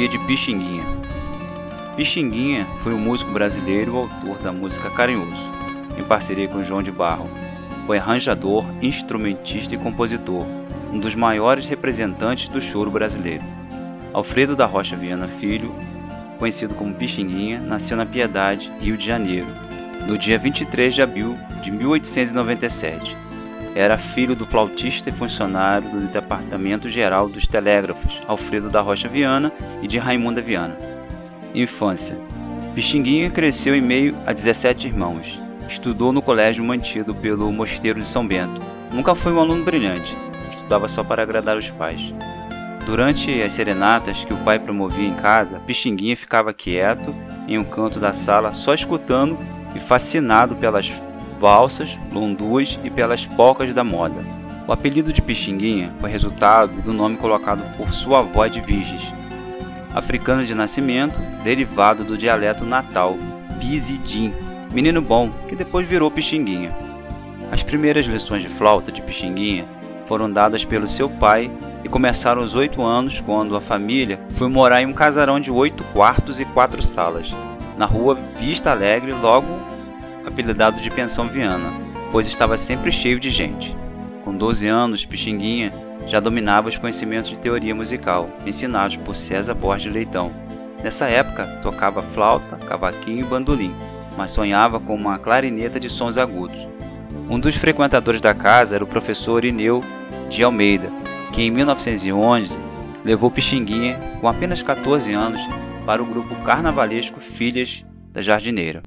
Biografia de Pixinguinha Pixinguinha foi um músico brasileiro autor da música Carinhoso, em parceria com João de Barro. Foi arranjador, instrumentista e compositor, um dos maiores representantes do choro brasileiro. Alfredo da Rocha Viana Filho, conhecido como Pixinguinha, nasceu na Piedade, Rio de Janeiro, no dia 23 de abril de 1897. Era filho do flautista e funcionário do Departamento Geral dos Telégrafos, Alfredo da Rocha Viana, e de Raimunda Viana. Infância. Pixinguinha cresceu em meio a 17 irmãos. Estudou no colégio mantido pelo Mosteiro de São Bento. Nunca foi um aluno brilhante, estudava só para agradar os pais. Durante as serenatas que o pai promovia em casa, Pixinguinha ficava quieto em um canto da sala, só escutando e fascinado pelas valsas, lunduas e pelas polcas da moda. O apelido de Pixinguinha foi resultado do nome colocado por sua avó de Viges, africana de nascimento, derivado do dialeto natal, Pizidim, menino bom, que depois virou Pixinguinha. As primeiras lições de flauta de Pixinguinha foram dadas pelo seu pai e começaram aos oito anos quando a família foi morar em um casarão de oito quartos e quatro salas, na rua Vista Alegre, logo apelidado de Pensão Viana, pois estava sempre cheio de gente. Com 12 anos, Pixinguinha já dominava os conhecimentos de teoria musical, ensinados por César Borges Leitão. Nessa época, tocava flauta, cavaquinho e bandolim, mas sonhava com uma clarineta de sons agudos. Um dos frequentadores da casa era o professor Ineu de Almeida, que em 1911 levou Pixinguinha, com apenas 14 anos, para o grupo carnavalesco Filhas da Jardineira.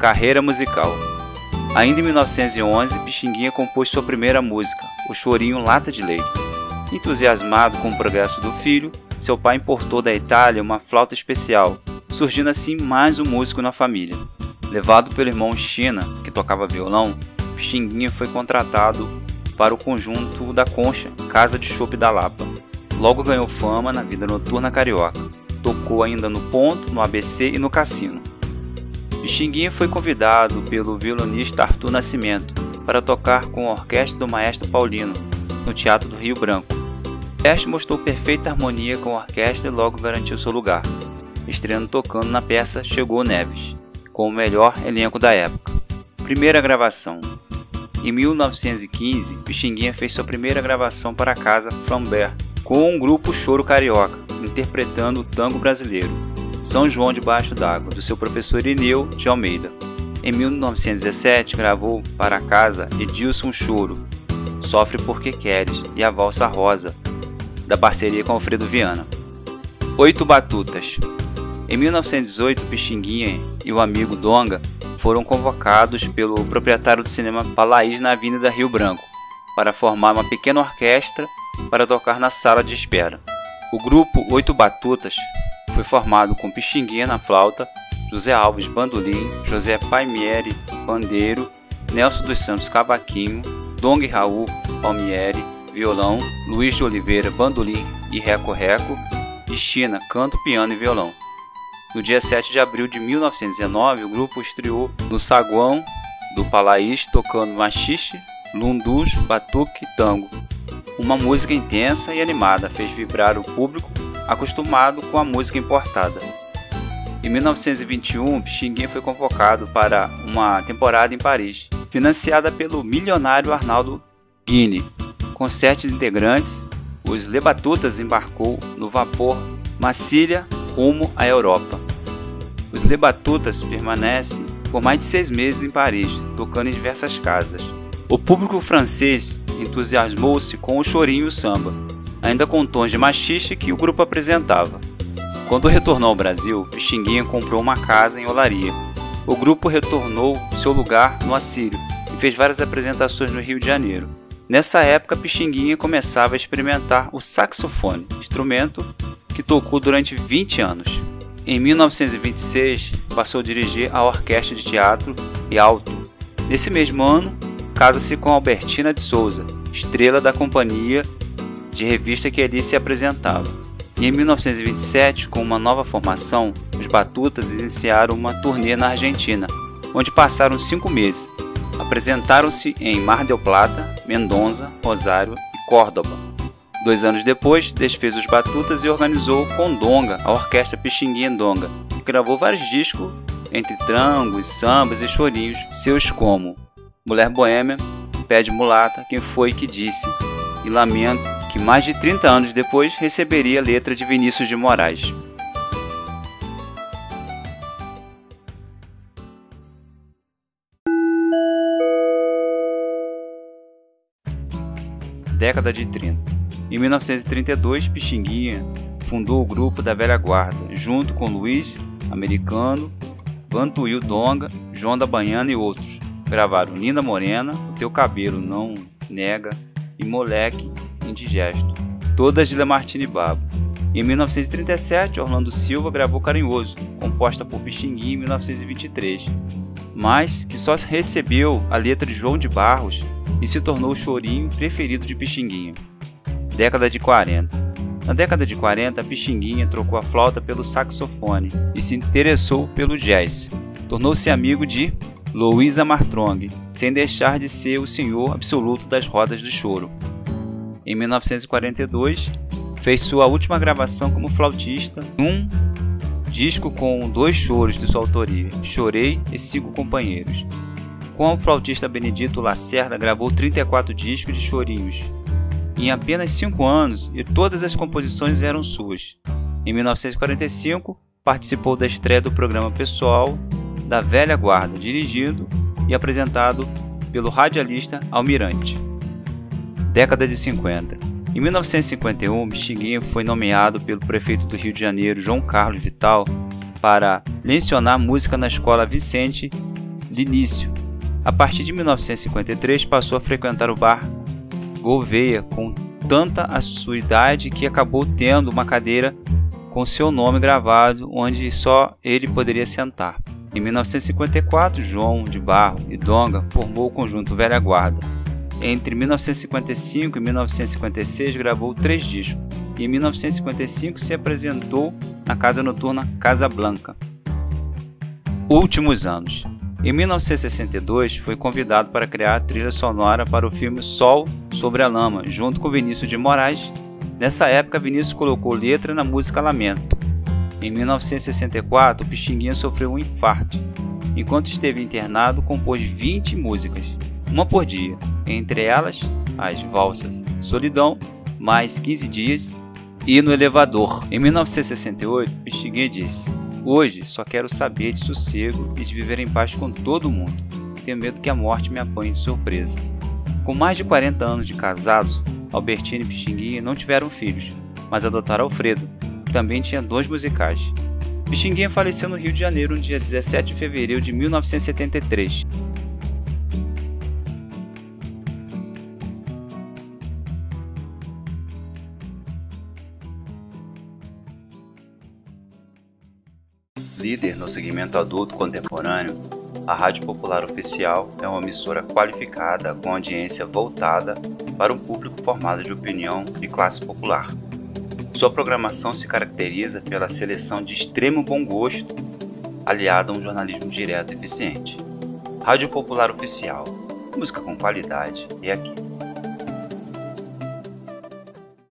Carreira musical Ainda em 1911, Pixinguinha compôs sua primeira música, o chorinho Lata de Leite. Entusiasmado com o progresso do filho, seu pai importou da Itália uma flauta especial, surgindo assim mais um músico na família. Levado pelo irmão China, que tocava violão, Pixinguinha foi contratado para o conjunto da Concha, Casa de Chope da Lapa. Logo ganhou fama na vida noturna carioca. Tocou ainda no Ponto, no ABC e no Cassino. Pixinguinha foi convidado pelo violonista Arthur Nascimento para tocar com a orquestra do maestro Paulino, no Teatro do Rio Branco. Este mostrou perfeita harmonia com a orquestra e logo garantiu seu lugar, estreando tocando na peça Chegou Neves, com o melhor elenco da época. Primeira gravação. Em 1915, Pixinguinha fez sua primeira gravação para a casa Flambert, com um grupo Choro Carioca, interpretando o tango brasileiro. São João debaixo d'água, do seu professor Ineu de Almeida. Em 1917, gravou para casa Edilson Choro, Sofre Porque Queres e A Valsa Rosa, da parceria com Alfredo Viana. Oito Batutas Em 1918, Pixinguinha e o amigo Donga foram convocados pelo proprietário do cinema Palaís na Avenida Rio Branco para formar uma pequena orquestra para tocar na sala de espera. O grupo Oito Batutas foi formado com Pixinguinha na flauta, José Alves bandolim, José Paimieri pandeiro, Nelson dos Santos cavaquinho, Dong Raul palmieri, violão, Luiz de Oliveira bandolim e reco-reco, e China canto, piano e violão. No dia 7 de abril de 1919, o grupo estreou no saguão do Palaís tocando machixe, lundus, batuque e tango. Uma música intensa e animada fez vibrar o público acostumado com a música importada. Em 1921, Pixinguinha foi convocado para uma temporada em Paris, financiada pelo milionário Arnaldo Guine. Com sete integrantes, os Lebatutas embarcou no vapor Massilia rumo à Europa. Os Lebatutas permanecem por mais de seis meses em Paris, tocando em diversas casas. O público francês entusiasmou-se com o chorinho e o samba, ainda com tons de machixe que o grupo apresentava. Quando retornou ao Brasil, Pixinguinha comprou uma casa em Olaria. O grupo retornou seu lugar no Assírio e fez várias apresentações no Rio de Janeiro. Nessa época, Pixinguinha começava a experimentar o saxofone, instrumento que tocou durante 20 anos. Em 1926, passou a dirigir a Orquestra de Teatro e Alto. Nesse mesmo ano, casa-se com Albertina de Souza, estrela da companhia de revista que ali se apresentava. E em 1927, com uma nova formação, os Batutas iniciaram uma turnê na Argentina, onde passaram cinco meses. Apresentaram-se em Mar del Plata, Mendonça, Rosário e Córdoba. Dois anos depois, desfez os batutas e organizou com Donga a Orquestra Pixinguinha Donga, que gravou vários discos entre trangos, sambas e chorinhos, seus como Mulher Boêmia, Pé de Mulata, Quem Foi Que Disse e Lamento, que mais de 30 anos depois receberia a letra de Vinícius de Moraes. Década de 30. Em 1932, Pixinguinha fundou o grupo da Velha Guarda, junto com Luiz Americano, Vantuil Donga, João da Banhana e outros. Gravaram Linda Morena, O Teu Cabelo Não Nega e Moleque Indigesto, todas de Lamartine Babo. Em 1937, Orlando Silva gravou Carinhoso, composta por Pixinguinha em 1923, mas que só recebeu a letra de João de Barros e se tornou o chorinho preferido de Pixinguinha. Década de 40. Na década de 40, a Pixinguinha trocou a flauta pelo saxofone e se interessou pelo jazz. Tornou-se amigo de Louis Armstrong, sem deixar de ser o senhor absoluto das rodas do choro. Em 1942, fez sua última gravação como flautista um disco com dois choros de sua autoria, Chorei e Sigo Companheiros. Com o flautista Benedito Lacerda gravou 34 discos de chorinhos, em apenas cinco anos e todas as composições eram suas. Em 1945, participou da estreia do programa pessoal da Velha Guarda, dirigido e apresentado pelo radialista Almirante. Década de 50. Em 1951, Bexiguinha foi nomeado pelo prefeito do Rio de Janeiro, João Carlos Vital, para lecionar música na escola Vicente Linício. A partir de 1953, passou a frequentar o bar Gouveia com tanta a sua idade que acabou tendo uma cadeira com seu nome gravado onde só ele poderia sentar. Em 1954, João de Barro e Donga formou o conjunto Velha Guarda. Entre 1955 e 1956 gravou três discos e em 1955 se apresentou na casa noturna Casa Blanca. Últimos anos. Em 1962, foi convidado para criar a trilha sonora para o filme Sol sobre a Lama, junto com Vinícius de Moraes. Nessa época, Vinícius colocou letra na música Lamento. Em 1964, Pixinguinha sofreu um infarto. Enquanto esteve internado, compôs 20 músicas, uma por dia, entre elas as valsas Solidão, Mais 15 Dias e No Elevador. Em 1968, Pixinguinha disse: Hoje só quero saber de sossego e de viver em paz com todo mundo. Tenho medo que a morte me apanhe de surpresa. Com mais de 40 anos de casados, Albertine e Pixinguinha não tiveram filhos, mas adotaram Alfredo, que também tinha dois musicais. Pixinguinha faleceu no Rio de Janeiro no dia 17 de fevereiro de 1973. Líder no segmento adulto contemporâneo, a Rádio Popular Oficial é uma emissora qualificada com audiência voltada para um público formado de opinião de classe popular. Sua programação se caracteriza pela seleção de extremo bom gosto, aliada a um jornalismo direto e eficiente. Rádio Popular Oficial, música com qualidade é aqui.